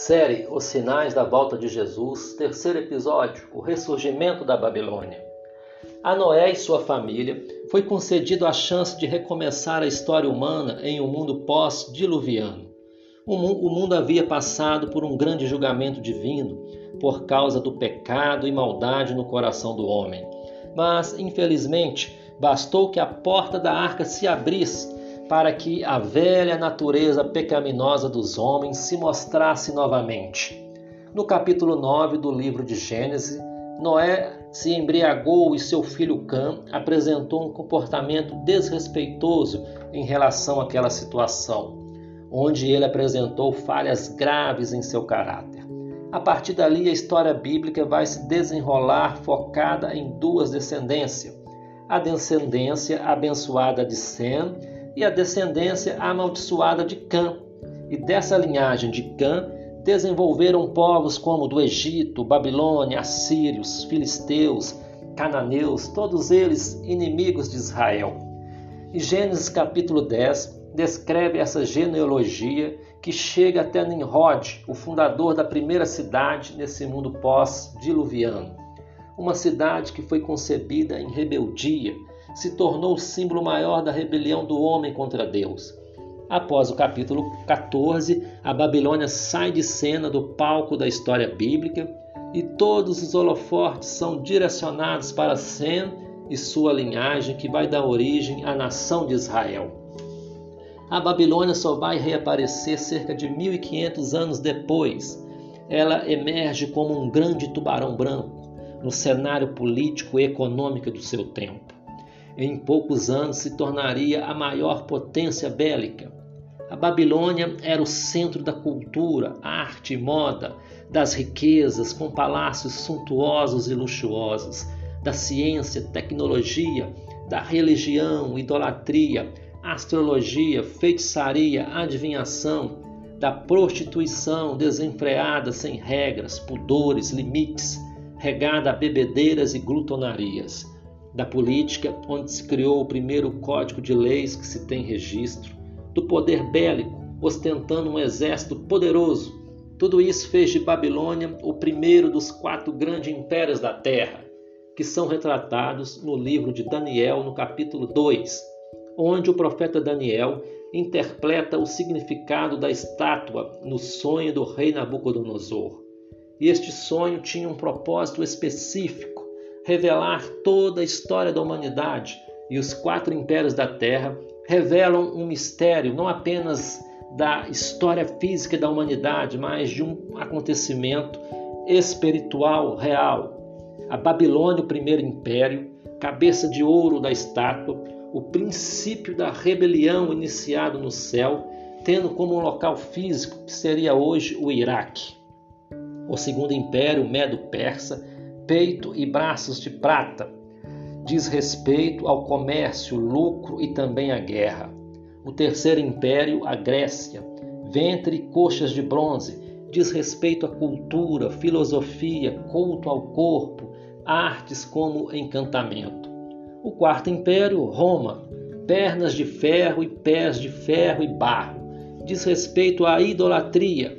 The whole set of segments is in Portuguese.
Série Os Sinais da Volta de Jesus, terceiro episódio, o ressurgimento da Babilônia. A Noé e sua família foi concedido a chance de recomeçar a história humana em um mundo pós-diluviano. O mundo havia passado por um grande julgamento divino por causa do pecado e maldade no coração do homem. Mas, infelizmente, bastou que a porta da arca se abrisse para que a velha natureza pecaminosa dos homens se mostrasse novamente. No capítulo 9 do livro de Gênesis, Noé se embriagou e seu filho Cã apresentou um comportamento desrespeitoso em relação àquela situação, onde ele apresentou falhas graves em seu caráter. A partir dali, a história bíblica vai se desenrolar focada em duas descendências: a descendência abençoada de Sem e a descendência amaldiçoada de Cã. E dessa linhagem de Cã desenvolveram povos como do Egito, Babilônia, Assírios, Filisteus, Cananeus, todos eles inimigos de Israel. E Gênesis capítulo 10 descreve essa genealogia que chega até Nimrod, o fundador da primeira cidade nesse mundo pós-diluviano. Uma cidade que foi concebida em rebeldia, se tornou o símbolo maior da rebelião do homem contra Deus. Após o capítulo 14, a Babilônia sai de cena do palco da história bíblica e todos os holofortes são direcionados para Sem e sua linhagem, que vai dar origem à nação de Israel. A Babilônia só vai reaparecer cerca de 1500 anos depois. Ela emerge como um grande tubarão branco no cenário político e econômico do seu tempo em poucos anos se tornaria a maior potência bélica. A Babilônia era o centro da cultura, arte e moda, das riquezas, com palácios suntuosos e luxuosos, da ciência, tecnologia, da religião, idolatria, astrologia, feitiçaria, adivinhação, da prostituição desenfreada sem regras, pudores, limites, regada a bebedeiras e glutonarias da política, onde se criou o primeiro código de leis que se tem registro, do poder bélico, ostentando um exército poderoso. Tudo isso fez de Babilônia o primeiro dos quatro grandes impérios da terra, que são retratados no livro de Daniel, no capítulo 2, onde o profeta Daniel interpreta o significado da estátua no sonho do rei Nabucodonosor. E este sonho tinha um propósito específico revelar toda a história da humanidade e os quatro impérios da Terra revelam um mistério não apenas da história física da humanidade, mas de um acontecimento espiritual real. A Babilônia, o primeiro império, cabeça de ouro da estátua, o princípio da rebelião iniciado no céu, tendo como um local físico que seria hoje o Iraque. O segundo império, Medo-Persa, peito e braços de prata. Diz respeito ao comércio, lucro e também à guerra. O terceiro império, a Grécia, ventre e coxas de bronze, diz respeito à cultura, filosofia, culto ao corpo, artes como encantamento. O quarto império, Roma, pernas de ferro e pés de ferro e barro, diz respeito à idolatria,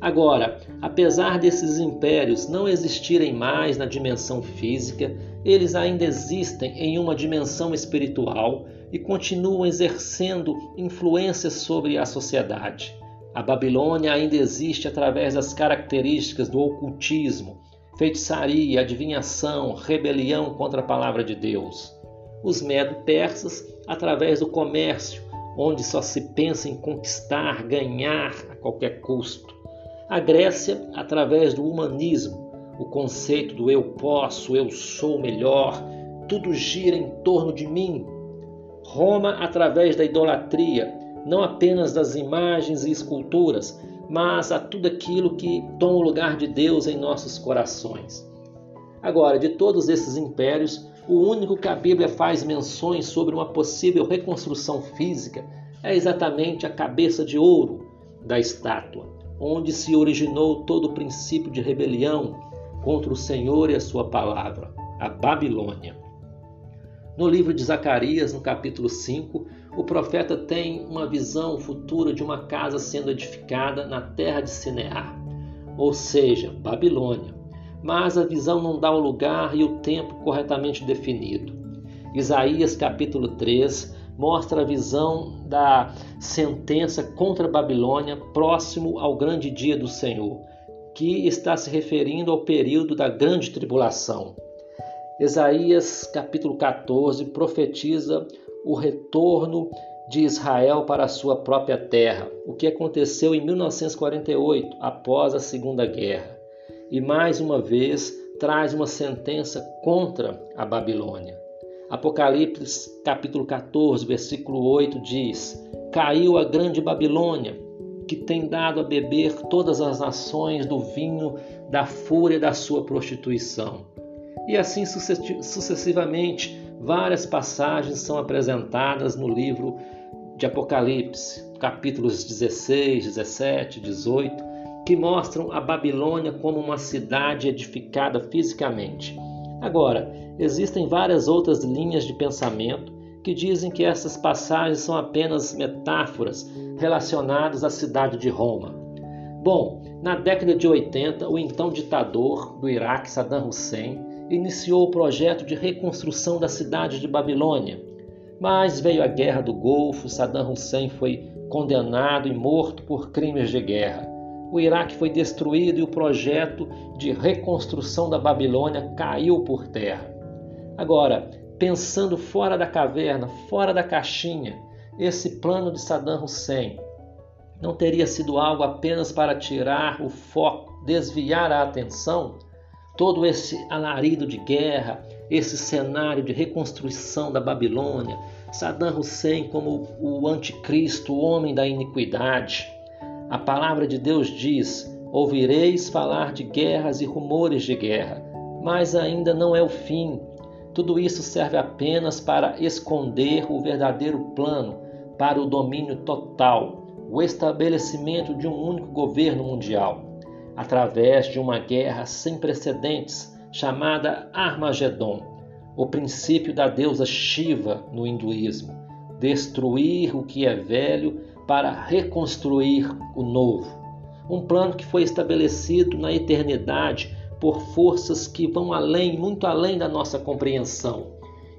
Agora, apesar desses impérios não existirem mais na dimensão física, eles ainda existem em uma dimensão espiritual e continuam exercendo influência sobre a sociedade. A Babilônia ainda existe através das características do ocultismo, feitiçaria, adivinhação, rebelião contra a palavra de Deus. Os medo-persas, através do comércio, onde só se pensa em conquistar, ganhar a qualquer custo. A Grécia, através do humanismo, o conceito do eu posso, eu sou melhor, tudo gira em torno de mim. Roma, através da idolatria, não apenas das imagens e esculturas, mas a tudo aquilo que toma o lugar de Deus em nossos corações. Agora, de todos esses impérios, o único que a Bíblia faz menções sobre uma possível reconstrução física é exatamente a cabeça de ouro da estátua onde se originou todo o princípio de rebelião contra o Senhor e a sua palavra, a Babilônia. No livro de Zacarias, no capítulo 5, o profeta tem uma visão futura de uma casa sendo edificada na terra de Sinear. ou seja, Babilônia. Mas a visão não dá o lugar e o tempo corretamente definido. Isaías capítulo 3 mostra a visão da sentença contra a Babilônia próximo ao grande dia do Senhor, que está se referindo ao período da grande tribulação. Isaías capítulo 14 profetiza o retorno de Israel para a sua própria terra, o que aconteceu em 1948, após a Segunda Guerra. E mais uma vez traz uma sentença contra a Babilônia. Apocalipse capítulo 14, versículo 8 diz: Caiu a grande Babilônia, que tem dado a beber todas as nações do vinho da fúria da sua prostituição. E assim sucessivamente, várias passagens são apresentadas no livro de Apocalipse, capítulos 16, 17, 18, que mostram a Babilônia como uma cidade edificada fisicamente. Agora, existem várias outras linhas de pensamento que dizem que essas passagens são apenas metáforas relacionadas à cidade de Roma. Bom, na década de 80, o então ditador do Iraque, Saddam Hussein, iniciou o projeto de reconstrução da cidade de Babilônia, mas veio a Guerra do Golfo, Saddam Hussein foi condenado e morto por crimes de guerra. O Iraque foi destruído e o projeto de reconstrução da Babilônia caiu por terra. Agora, pensando fora da caverna, fora da caixinha, esse plano de Saddam Hussein não teria sido algo apenas para tirar o foco, desviar a atenção? Todo esse alarido de guerra, esse cenário de reconstrução da Babilônia, Saddam Hussein como o anticristo, o homem da iniquidade. A palavra de Deus diz: Ouvireis falar de guerras e rumores de guerra, mas ainda não é o fim. Tudo isso serve apenas para esconder o verdadeiro plano para o domínio total, o estabelecimento de um único governo mundial, através de uma guerra sem precedentes chamada Armagedon, o princípio da deusa Shiva no hinduísmo, destruir o que é velho para reconstruir o novo. Um plano que foi estabelecido na eternidade por forças que vão além, muito além da nossa compreensão,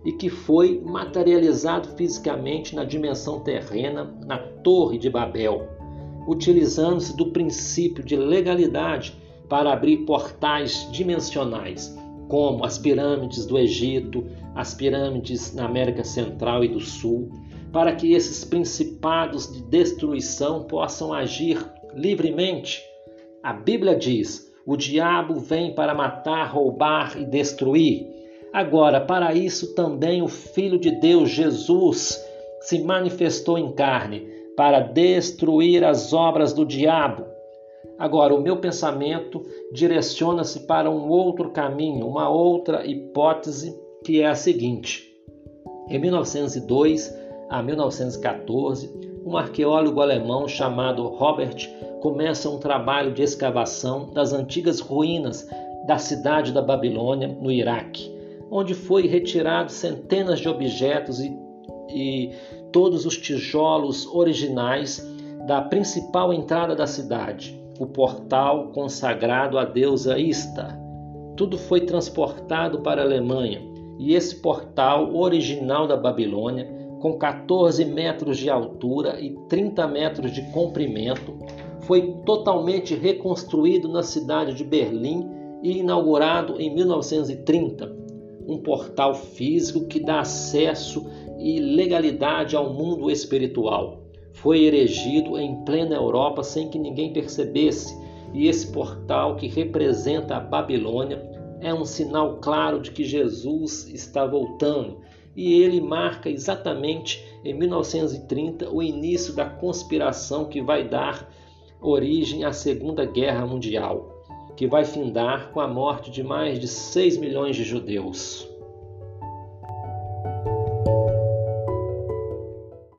e que foi materializado fisicamente na dimensão terrena, na Torre de Babel, utilizando-se do princípio de legalidade para abrir portais dimensionais, como as pirâmides do Egito, as pirâmides na América Central e do Sul, para que esses principados de destruição possam agir livremente. A Bíblia diz: o diabo vem para matar, roubar e destruir. Agora, para isso também o Filho de Deus, Jesus, se manifestou em carne para destruir as obras do diabo. Agora, o meu pensamento direciona-se para um outro caminho, uma outra hipótese, que é a seguinte: em 1902 a 1914, um arqueólogo alemão chamado Robert começa um trabalho de escavação das antigas ruínas da cidade da Babilônia, no Iraque, onde foi retirado centenas de objetos e, e todos os tijolos originais da principal entrada da cidade, o portal consagrado à deusa Ista. Tudo foi transportado para a Alemanha e esse portal original da Babilônia com 14 metros de altura e 30 metros de comprimento, foi totalmente reconstruído na cidade de Berlim e inaugurado em 1930. Um portal físico que dá acesso e legalidade ao mundo espiritual. Foi erigido em plena Europa sem que ninguém percebesse, e esse portal, que representa a Babilônia, é um sinal claro de que Jesus está voltando e ele marca exatamente em 1930 o início da conspiração que vai dar origem à Segunda Guerra Mundial, que vai findar com a morte de mais de 6 milhões de judeus.